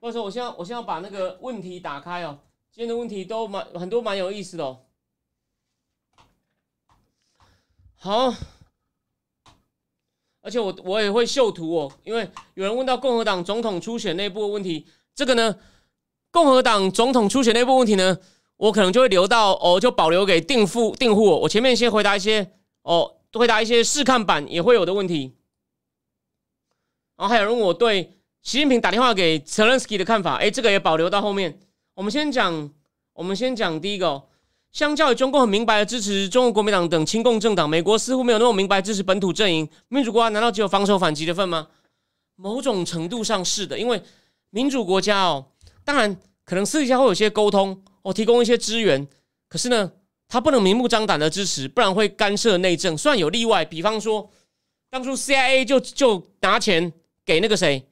或者说，我现在我现在把那个问题打开哦。今天的问题都蛮很多，蛮有意思的哦。好，而且我我也会秀图哦，因为有人问到共和党总统初选内部的问题，这个呢，共和党总统初选内部问题呢，我可能就会留到哦，就保留给订户订户。我前面先回答一些哦，回答一些试看版也会有的问题。然后还有人问我对。习近平打电话给 Zelensky 的看法，哎，这个也保留到后面。我们先讲，我们先讲第一个。相较于中共很明白的支持中国国民党等亲共政党，美国似乎没有那么明白支持本土阵营。民主国家难道只有防守反击的份吗？某种程度上是的，因为民主国家哦，当然可能私底下会有些沟通，哦，提供一些资源。可是呢，他不能明目张胆的支持，不然会干涉内政。虽然有例外，比方说当初 CIA 就就拿钱给那个谁。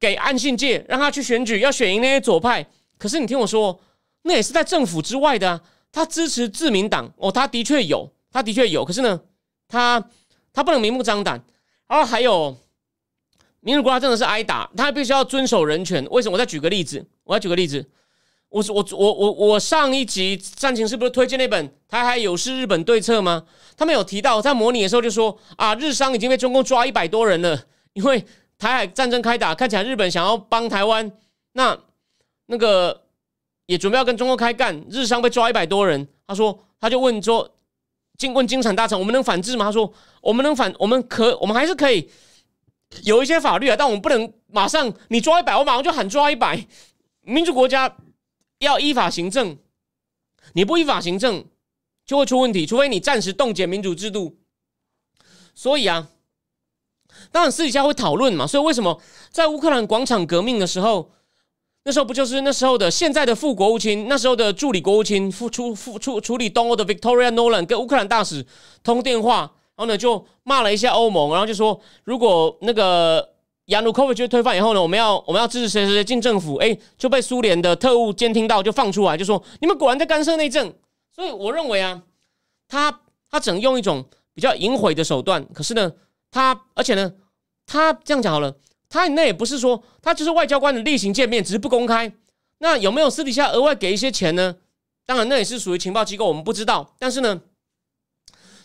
给安信界，让他去选举，要选赢那些左派。可是你听我说，那也是在政府之外的啊。他支持自民党哦，他的确有，他的确有。可是呢，他他不能明目张胆。然后还有，民主国家真的是挨打，他必须要遵守人权。为什么？我再举个例子，我要举个例子。我我我我我上一集战情是不是推荐那本《台海有事日本对策》吗？他们有提到在模拟的时候就说啊，日商已经被中共抓一百多人了，因为。台海战争开打，看起来日本想要帮台湾，那那个也准备要跟中国开干。日商被抓一百多人，他说他就问说，经问金产大臣，我们能反制吗？他说我们能反，我们可我们还是可以有一些法律啊，但我们不能马上你抓一百，我马上就喊抓一百。民主国家要依法行政，你不依法行政就会出问题，除非你暂时冻结民主制度。所以啊。当然私底下会讨论嘛，所以为什么在乌克兰广场革命的时候，那时候不就是那时候的现在的副国务卿，那时候的助理国务卿副处副处处理东欧的 Victoria Nolan 跟乌克兰大使通电话，然后呢就骂了一下欧盟，然后就说如果那个亚努科维奇推翻以后呢，我们要我们要支持谁谁谁进政府，哎就被苏联的特务监听到，就放出来就说你们果然在干涉内政。所以我认为啊，他他只能用一种比较隐晦的手段，可是呢。他而且呢，他这样讲好了，他那也不是说他就是外交官的例行见面，只是不公开。那有没有私底下额外给一些钱呢？当然，那也是属于情报机构，我们不知道。但是呢，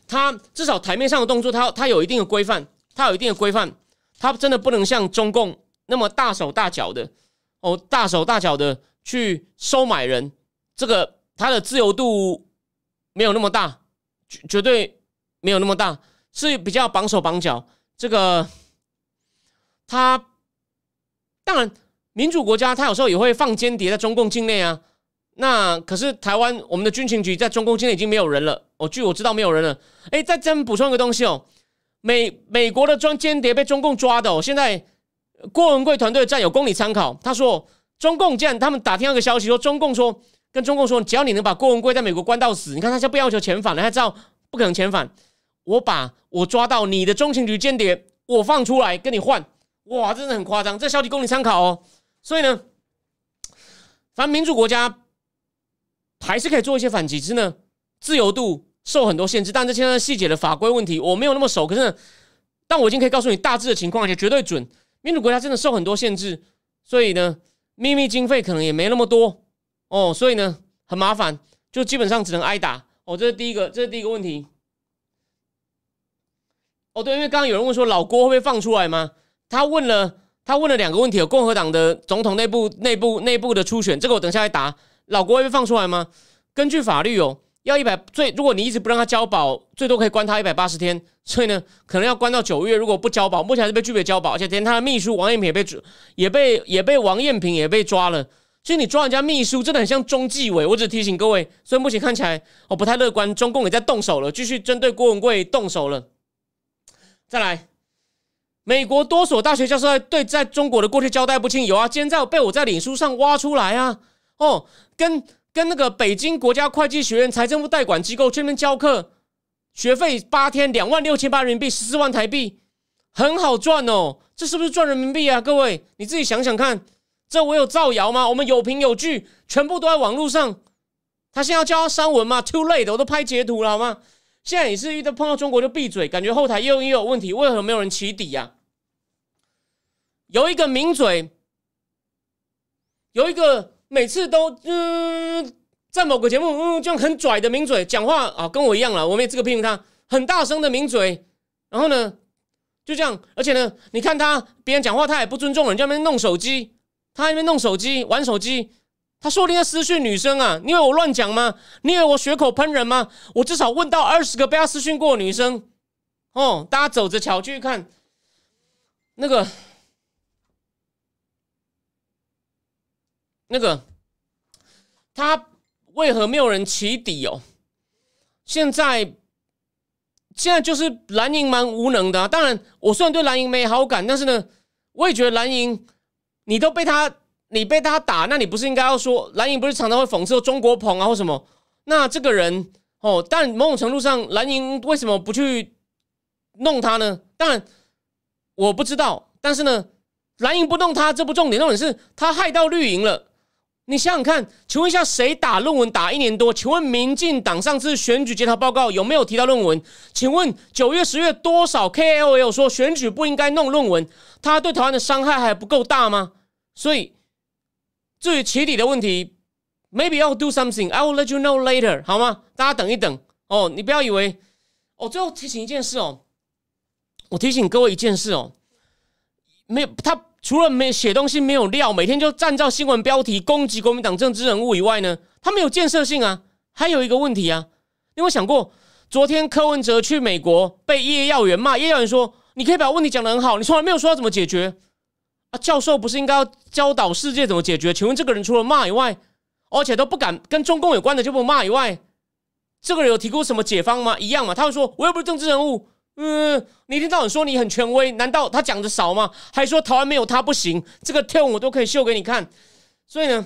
他至少台面上的动作，他他有一定的规范，他有一定的规范，他真的不能像中共那么大手大脚的哦，大手大脚的去收买人。这个他的自由度没有那么大，绝绝对没有那么大。是比较绑手绑脚，这个他当然民主国家，他有时候也会放间谍在中共境内啊。那可是台湾我们的军情局在中共境内已经没有人了。哦，据我知道没有人了。哎，再这补充一个东西哦，美美国的装间谍被中共抓的哦。现在郭文贵团队的战友供你参考，他说中共竟然他们打听到个消息，说中共说跟中共说，只要你能把郭文贵在美国关到死，你看他现在不要求遣返了，他知道不可能遣返。我把我抓到你的中情局间谍，我放出来跟你换，哇，真的很夸张。这消息供你参考哦。所以呢，反正民主国家还是可以做一些反击，只是呢，自由度受很多限制。但这现在细节的法规问题，我没有那么熟。可是，但我已经可以告诉你大致的情况，而且绝对准。民主国家真的受很多限制，所以呢，秘密经费可能也没那么多哦。所以呢，很麻烦，就基本上只能挨打。哦，这是第一个，这是第一个问题。哦，对，因为刚刚有人问说老郭会被放出来吗？他问了，他问了两个问题，有共和党的总统内部、内部、内部的初选，这个我等下来答。老郭会被放出来吗？根据法律哦，要一百最，如果你一直不让他交保，最多可以关他一百八十天，所以呢，可能要关到九月。如果不交保，目前还是被拒绝交保，而且连他的秘书王艳平也被也被也被王艳平也被抓了。所以你抓人家秘书，真的很像中纪委。我只提醒各位，所以目前看起来哦不太乐观，中共也在动手了，继续针对郭文贵动手了。再来，美国多所大学教授在对在中国的过去交代不清，有啊，今天在被我在脸书上挖出来啊，哦，跟跟那个北京国家会计学院财政部代管机构这边教课，学费八天两万六千八人民币，十四万台币，很好赚哦，这是不是赚人民币啊？各位你自己想想看，这我有造谣吗？我们有凭有据，全部都在网络上。他现在要教他删文嘛？Too late，我都拍截图了好吗？现在你是遇到碰到中国就闭嘴，感觉后台又又有问题，为何没有人起底呀？有一个名嘴，有一个每次都嗯，在某个节目嗯这样很拽的名嘴讲话啊，跟我一样了，我们也这个批评他很大声的名嘴，然后呢就这样，而且呢，你看他别人讲话他也不尊重人，家那边弄手机，他那边弄手机玩手机。他说：“你在私讯女生啊？你以为我乱讲吗？你以为我血口喷人吗？我至少问到二十个被他私讯过的女生。哦，大家走着瞧，去看那个那个，他为何没有人起底哦？现在现在就是蓝营蛮无能的。当然，我虽然对蓝营没好感，但是呢，我也觉得蓝营你都被他。”你被他打，那你不是应该要说蓝营不是常常会讽刺中国捧啊或什么？那这个人哦，但某种程度上，蓝营为什么不去弄他呢？当然我不知道，但是呢，蓝营不弄他，这不重点，重点是他害到绿营了。你想想看，请问一下，谁打论文打一年多？请问民进党上次选举检讨报告有没有提到论文？请问九月十月多少 KOL 说选举不应该弄论文？他对台湾的伤害还不够大吗？所以。至于起底的问题，maybe I'll do something. I will let you know later，好吗？大家等一等哦。你不要以为哦。最后提醒一件事哦，我提醒各位一件事哦，没有他除了没写东西没有料，每天就站照新闻标题攻击国民党政治人物以外呢，他没有建设性啊。还有一个问题啊，你有想过昨天柯文哲去美国被叶耀元骂，叶耀元说：“你可以把问题讲得很好，你从来没有说要怎么解决。”教授不是应该要教导世界怎么解决？请问这个人除了骂以外，而且都不敢跟中共有关的就不骂以外，这个人有提供什么解方吗？一样嘛？他会说我又不是政治人物，嗯，你一天到晚说你很权威，难道他讲的少吗？还说台湾没有他不行，这个跳我都可以秀给你看。所以呢，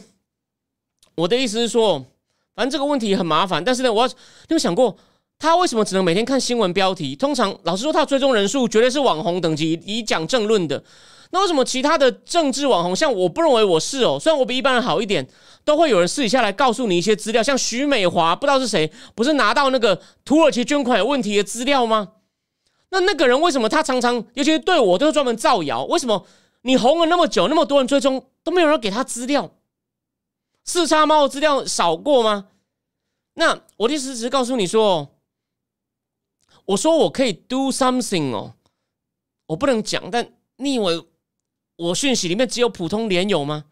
我的意思是说，反正这个问题很麻烦。但是呢，我你有想过他为什么只能每天看新闻标题？通常老实说，他追踪人数绝对是网红等级，以讲政论的。那为什么其他的政治网红，像我不认为我是哦，虽然我比一般人好一点，都会有人私底下来告诉你一些资料，像徐美华，不知道是谁，不是拿到那个土耳其捐款有问题的资料吗？那那个人为什么他常常，尤其是对我，都是专门造谣？为什么你红了那么久，那么多人追踪，都没有人给他资料？四叉猫的资料少过吗？那我的意思只是告诉你说，我说我可以 do something 哦，我不能讲，但你以为？我讯息里面只有普通连友吗？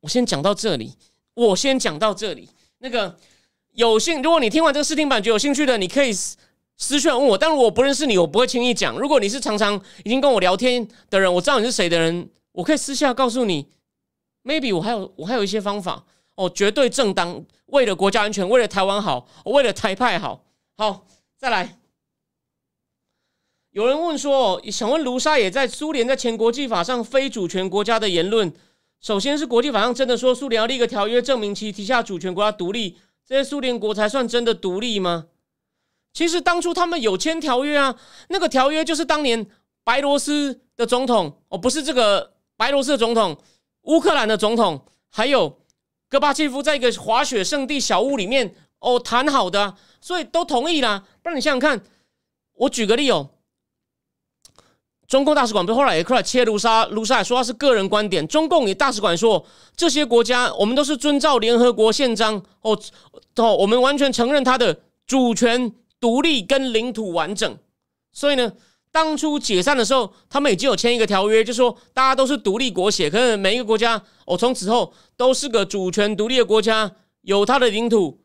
我先讲到这里，我先讲到这里。那个有兴，如果你听完这个试听版觉得有兴趣的，你可以私私讯问我。但如果我不认识你，我不会轻易讲。如果你是常常已经跟我聊天的人，我知道你是谁的人，我可以私下告诉你。Maybe 我还有我还有一些方法哦，绝对正当，为了国家安全，为了台湾好，为了台派好。好，再来。有人问说：“想问卢沙也在苏联在前国际法上非主权国家的言论，首先是国际法上真的说苏联要立个条约证明其旗下主权国家独立，这些苏联国才算真的独立吗？其实当初他们有签条约啊，那个条约就是当年白罗斯的总统哦，不是这个白罗斯的总统，乌克兰的总统，还有戈巴契夫在一个滑雪圣地小屋里面哦谈好的，所以都同意啦。不然你想想看，我举个例哦。”中共大使馆不后来也出来切卢沙，卢沙说他是个人观点。中共也大使馆说，这些国家我们都是遵照联合国宪章哦哦，我们完全承认他的主权、独立跟领土完整。所以呢，当初解散的时候，他们已经有签一个条约，就说大家都是独立国协，可是每一个国家哦，从此后都是个主权独立的国家，有它的领土，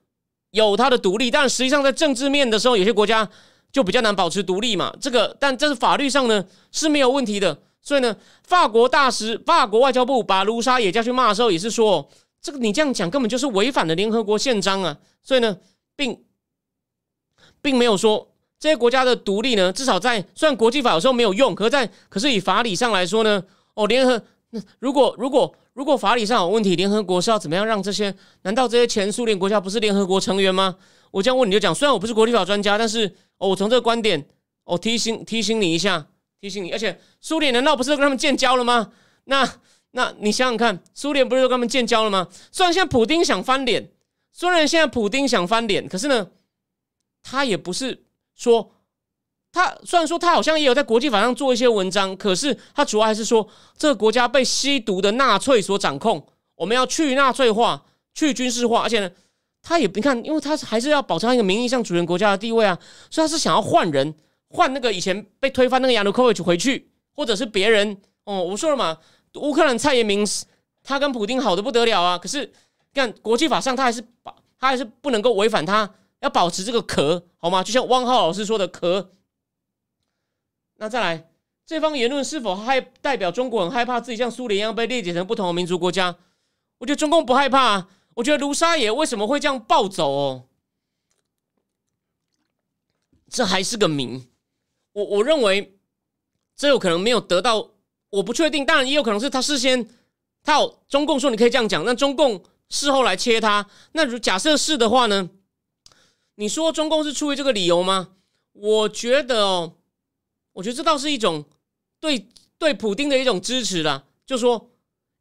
有它的独立。但实际上在政治面的时候，有些国家。就比较难保持独立嘛，这个，但这是法律上呢是没有问题的。所以呢，法国大使、法国外交部把卢沙也叫去骂的时候，也是说，这个你这样讲根本就是违反了联合国宪章啊。所以呢，并并没有说这些国家的独立呢，至少在虽然国际法有时候没有用，可是在可是以法理上来说呢，哦，联合那如果如果如果法理上有问题，联合国是要怎么样让这些？难道这些前苏联国家不是联合国成员吗？我这样问你就讲，虽然我不是国际法专家，但是哦，我从这个观点，我提醒提醒你一下，提醒你，而且苏联难道不是跟他们建交了吗？那那你想想看，苏联不是跟他们建交了吗？虽然现在普丁想翻脸，虽然现在普丁想翻脸，可是呢，他也不是。说他虽然说他好像也有在国际法上做一些文章，可是他主要还是说这个国家被吸毒的纳粹所掌控，我们要去纳粹化、去军事化，而且呢，他也你看，因为他还是要保持一个名义上主权国家的地位啊，所以他是想要换人，换那个以前被推翻那个亚努科维奇回去，或者是别人哦。我说了嘛，乌克兰蔡英文他跟普京好的不得了啊，可是看国际法上他还是把他还是不能够违反他。要保持这个壳，好吗？就像汪浩老师说的壳。那再来，这方言论是否害代表中国很害怕自己像苏联一样被列解成不同的民族国家？我觉得中共不害怕。啊我觉得卢沙野为什么会这样暴走哦？这还是个谜。我我认为这有可能没有得到，我不确定。当然也有可能是他事先，他有中共说你可以这样讲，那中共事后来切他。那如假设是的话呢？你说中共是出于这个理由吗？我觉得哦，我觉得这倒是一种对对普丁的一种支持啦。就说，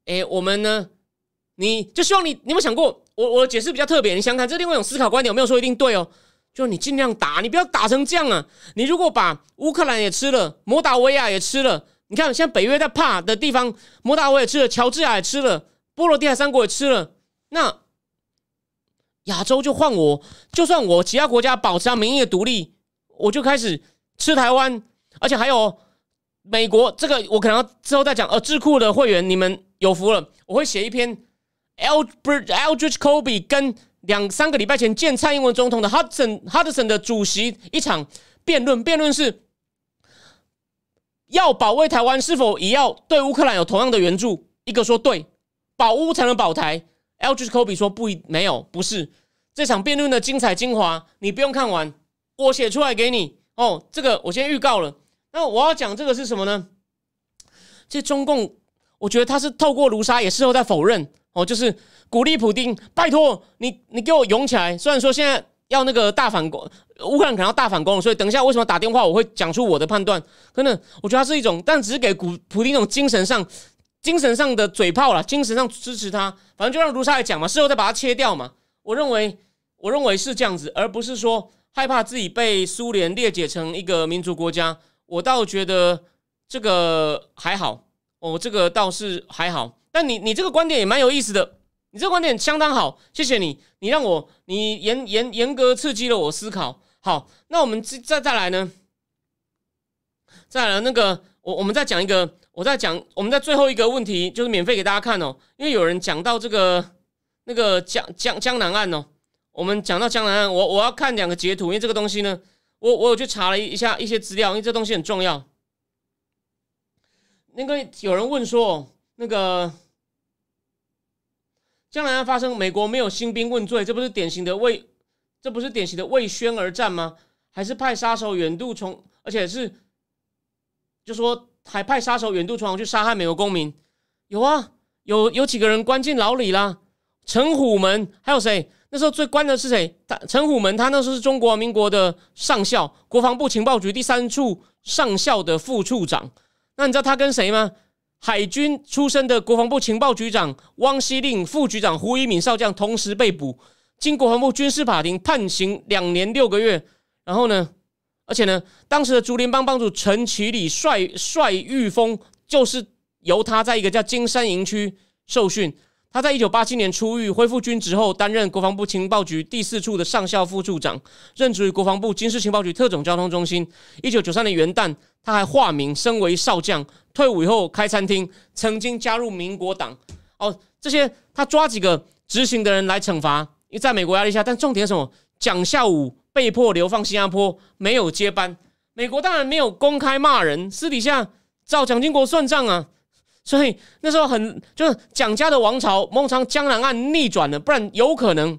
哎，我们呢，你就希望你，你有没有想过？我我的解释比较特别，你想想看，这另外一种思考观点有没有说一定对哦？就你尽量打，你不要打成这样啊！你如果把乌克兰也吃了，摩达维亚也吃了，你看现在北约在怕的地方，摩达维也吃了，乔治亚也吃了，波罗的海三国也吃了，那。亚洲就换我，就算我其他国家保持民意的独立，我就开始吃台湾，而且还有美国这个，我可能之后再讲。呃，智库的会员，你们有福了，我会写一篇 Albert Aldrich Kobe 跟两三个礼拜前见蔡英文总统的 Hudson Hudson 的主席一场辩论，辩论是要保卫台湾，是否也要对乌克兰有同样的援助？一个说对，保乌才能保台。Elbridge Kobe 说不没有不是这场辩论的精彩精华，你不用看完，我写出来给你哦。这个我先预告了。那我要讲这个是什么呢？这中共，我觉得他是透过卢沙也事后在否认哦，就是鼓励普丁，拜托你你给我勇起来。虽然说现在要那个大反攻，乌克兰可能要大反攻，所以等一下为什么打电话我会讲出我的判断。可能我觉得他是一种，但只是给古普丁一种精神上。精神上的嘴炮了，精神上支持他，反正就让卢沙来讲嘛，事后再把它切掉嘛。我认为，我认为是这样子，而不是说害怕自己被苏联列解成一个民族国家。我倒觉得这个还好，哦，这个倒是还好。但你你这个观点也蛮有意思的，你这个观点相当好，谢谢你，你让我你严严严格刺激了我思考。好，那我们再再来呢，再来那个，我我们再讲一个。我再讲，我们在最后一个问题就是免费给大家看哦，因为有人讲到这个那个江江江南岸哦，我们讲到江南岸，我我要看两个截图，因为这个东西呢，我我有去查了一下一些资料，因为这东西很重要。那个有人问说，那个将来要发生，美国没有兴兵问罪，这不是典型的为这不是典型的为宣而战吗？还是派杀手远渡重，而且是就说。还派杀手远渡重洋去杀害美国公民，有啊，有有几个人关进牢里啦。陈虎门还有谁？那时候最关的是谁？他陈虎门，他那时候是中国民国的上校，国防部情报局第三处上校的副处长。那你知道他跟谁吗？海军出身的国防部情报局长汪希令、副局长胡一敏少将同时被捕，经国防部军事法庭判刑两年六个月。然后呢？而且呢，当时的竹联帮帮主陈其礼帅帅玉峰，就是由他在一个叫金山营区受训。他在一九八七年出狱，恢复军职后，担任国防部情报局第四处的上校副处长，任职于国防部军事情报局特种交通中心。一九九三年元旦，他还化名，升为少将。退伍以后开餐厅，曾经加入民国党。哦，这些他抓几个执行的人来惩罚，因为在美国压力下。但重点是什么？蒋孝武。被迫流放新加坡，没有接班。美国当然没有公开骂人，私底下找蒋经国算账啊。所以那时候很就是蒋家的王朝，孟尝江南岸逆转了，不然有可能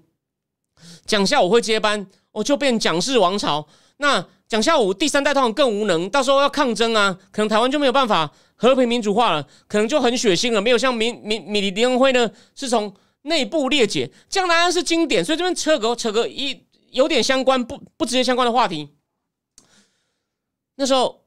蒋孝武会接班，我就变蒋氏王朝。那蒋孝武第三代通常更无能，到时候要抗争啊，可能台湾就没有办法和平民主化了，可能就很血腥了，没有像民民米李联会呢是从内部裂解，江南岸是经典，所以这边扯个扯个一有点相关不不直接相关的话题。那时候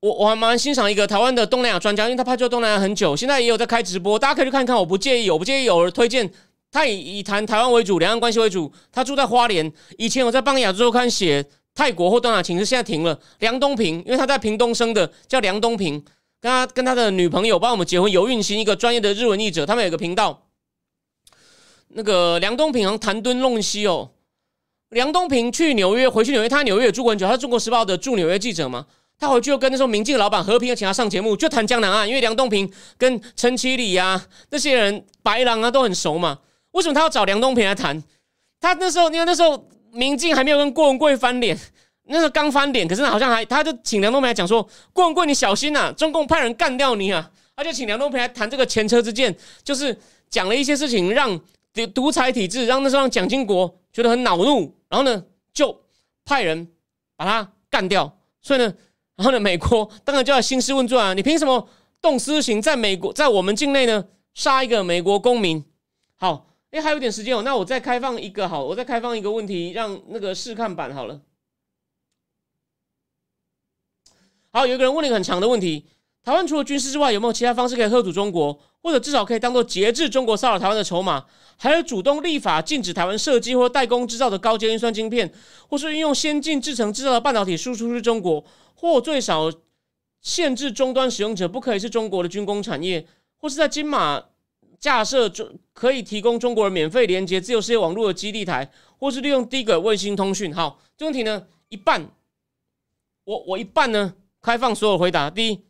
我我还蛮欣赏一个台湾的东南亚专家，因为他拍做东南亚很久，现在也有在开直播，大家可以去看看。我不介意，我不介意有人推荐。他以以谈台湾为主，两岸关系为主。他住在花莲，以前我在帮亚洲周刊写泰国或东南亚情势，现在停了。梁东平，因为他在屏东生的，叫梁东平，跟他跟他的女朋友帮我们结婚，有运行一个专业的日文译者，他们有个频道。那个梁东平谈敦弄西哦，梁东平去纽约，回去纽约，他纽约也住过很久，他是中国时报的驻纽约记者嘛。他回去又跟那时候民进老板和平请他上节目，就谈江南岸，因为梁东平跟陈其礼呀那些人白狼啊都很熟嘛。为什么他要找梁东平来谈？他那时候因为那时候民进还没有跟郭文贵翻脸，那时候刚翻脸，可是好像还他就请梁东平来讲说，郭文贵你小心呐，中共派人干掉你啊！他就请梁东平来谈这个前车之鉴，就是讲了一些事情，让独独裁体制，让那时候让蒋经国觉得很恼怒，然后呢就派人把他干掉。所以呢，然后呢美国当然就要兴师问罪啊，你凭什么动私刑，在美国在我们境内呢杀一个美国公民？好。哎，还有点时间哦，那我再开放一个好，我再开放一个问题，让那个试看版好了。好，有一个人问了一个很长的问题：台湾除了军事之外，有没有其他方式可以喝阻中国，或者至少可以当做节制中国骚扰台湾的筹码？还有主动立法禁止台湾设计或代工制造的高阶运算晶片，或是运用先进制程制造的半导体输出至中国，或最少限制终端使用者不可以是中国的军工产业，或是在金马。架设中可以提供中国人免费连接自由世界网络的基地台，或是利用低轨卫星通讯。好，这问题呢，一半，我我一半呢，开放所有回答。第一，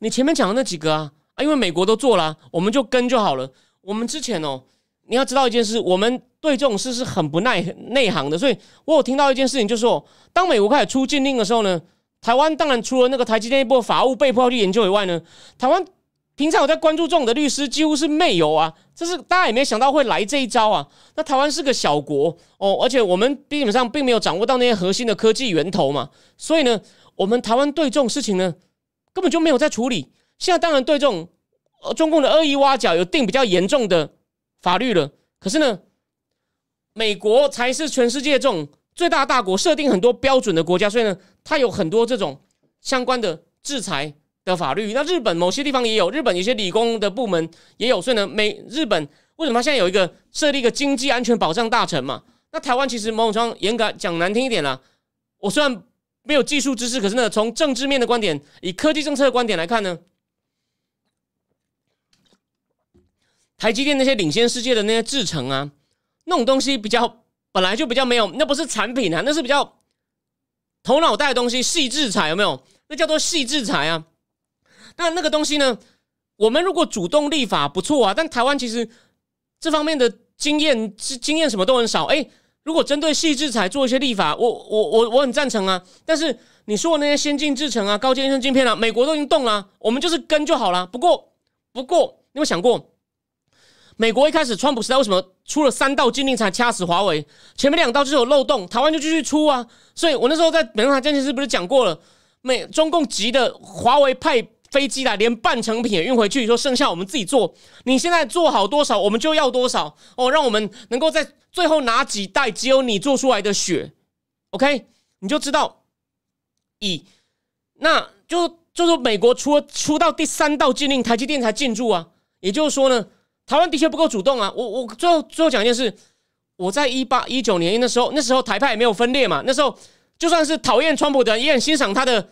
你前面讲的那几个啊啊，因为美国都做了，我们就跟就好了。我们之前哦，你要知道一件事，我们对这种事是很不耐内行的。所以我有听到一件事情，就是说，当美国开始出禁令的时候呢，台湾当然除了那个台积电一波法务被迫要去研究以外呢，台湾。平常有在关注这种的律师几乎是没有啊，这是大家也没想到会来这一招啊。那台湾是个小国哦，而且我们基本上并没有掌握到那些核心的科技源头嘛，所以呢，我们台湾对这种事情呢根本就没有在处理。现在当然对这种中共的恶意挖角有定比较严重的法律了，可是呢，美国才是全世界这种最大大国，设定很多标准的国家，所以呢，它有很多这种相关的制裁。的法律，那日本某些地方也有，日本有些理工的部门也有，所以呢，美日本为什么现在有一个设立一个经济安全保障大臣嘛？那台湾其实某种程度严格讲难听一点啦，我虽然没有技术知识，可是呢，从政治面的观点，以科技政策的观点来看呢，台积电那些领先世界的那些制程啊，那种东西比较本来就比较没有，那不是产品啊，那是比较头脑袋的东西，细制裁有没有？那叫做细制裁啊。那那个东西呢？我们如果主动立法不错啊，但台湾其实这方面的经验、经验什么都很少。哎，如果针对细制裁做一些立法，我我我我很赞成啊。但是你说的那些先进制程啊、高阶晶片啊，美国都已经动了，我们就是跟就好了。不过不过，你有想过，美国一开始川普时代为什么出了三道禁令才掐死华为？前面两道就是有漏洞，台湾就继续出啊。所以我那时候在美国台电视是不是讲过了？美中共急的华为派。飞机来，连半成品也运回去，说剩下我们自己做。你现在做好多少，我们就要多少哦，让我们能够在最后拿几袋只有你做出来的血，OK？你就知道，以那就就是美国出出到第三道禁令，台积电才进驻啊。也就是说呢，台湾的确不够主动啊。我我最后最后讲一件事，我在一八一九年那时候，那时候台派也没有分裂嘛，那时候就算是讨厌川普的人，也很欣赏他的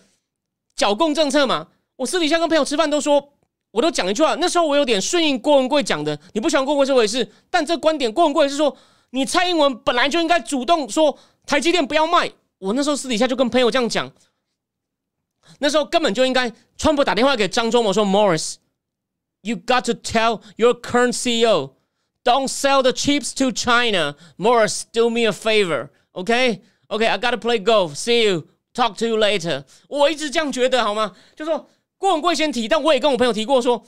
剿共政策嘛。我私底下跟朋友吃饭都说，我都讲一句话。那时候我有点顺应郭文贵讲的，你不喜欢郭文贵这回事，但这观点郭文贵是说，你蔡英文本来就应该主动说台积电不要卖。我那时候私底下就跟朋友这样讲，那时候根本就应该川普打电话给张忠谋说，Morris You got to tell your current CEO don't sell the chips to China. Morris, do me a favor, okay? Okay, I gotta play golf. See you. Talk to you later。我一直这样觉得，好吗？就说。郭文贵先提，但我也跟我朋友提过，说，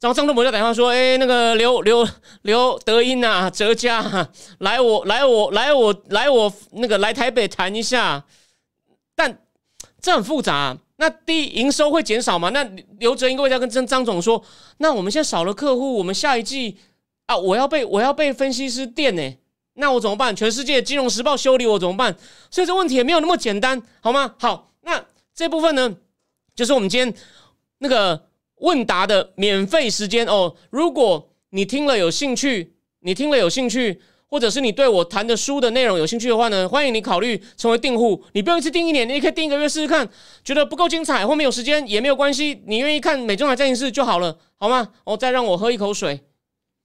然后张忠谋就打电话说，哎，那个刘刘刘德英啊，哲嘉，来我来我来我来我那个来台北谈一下，但这很复杂。那第一，营收会减少吗？那刘哲应该会在跟张张总说，那我们现在少了客户，我们下一季啊，我要被我要被分析师电呢，那我怎么办？全世界金融时报修理我怎么办？所以这问题也没有那么简单，好吗？好，那这部分呢，就是我们今天那个问答的免费时间哦。如果你听了有兴趣，你听了有兴趣。或者是你对我谈的书的内容有兴趣的话呢，欢迎你考虑成为订户。你不用一次订一年，你也可以订一个月试试看。觉得不够精彩或没有时间也没有关系，你愿意看美中海战情室就好了，好吗？哦，再让我喝一口水。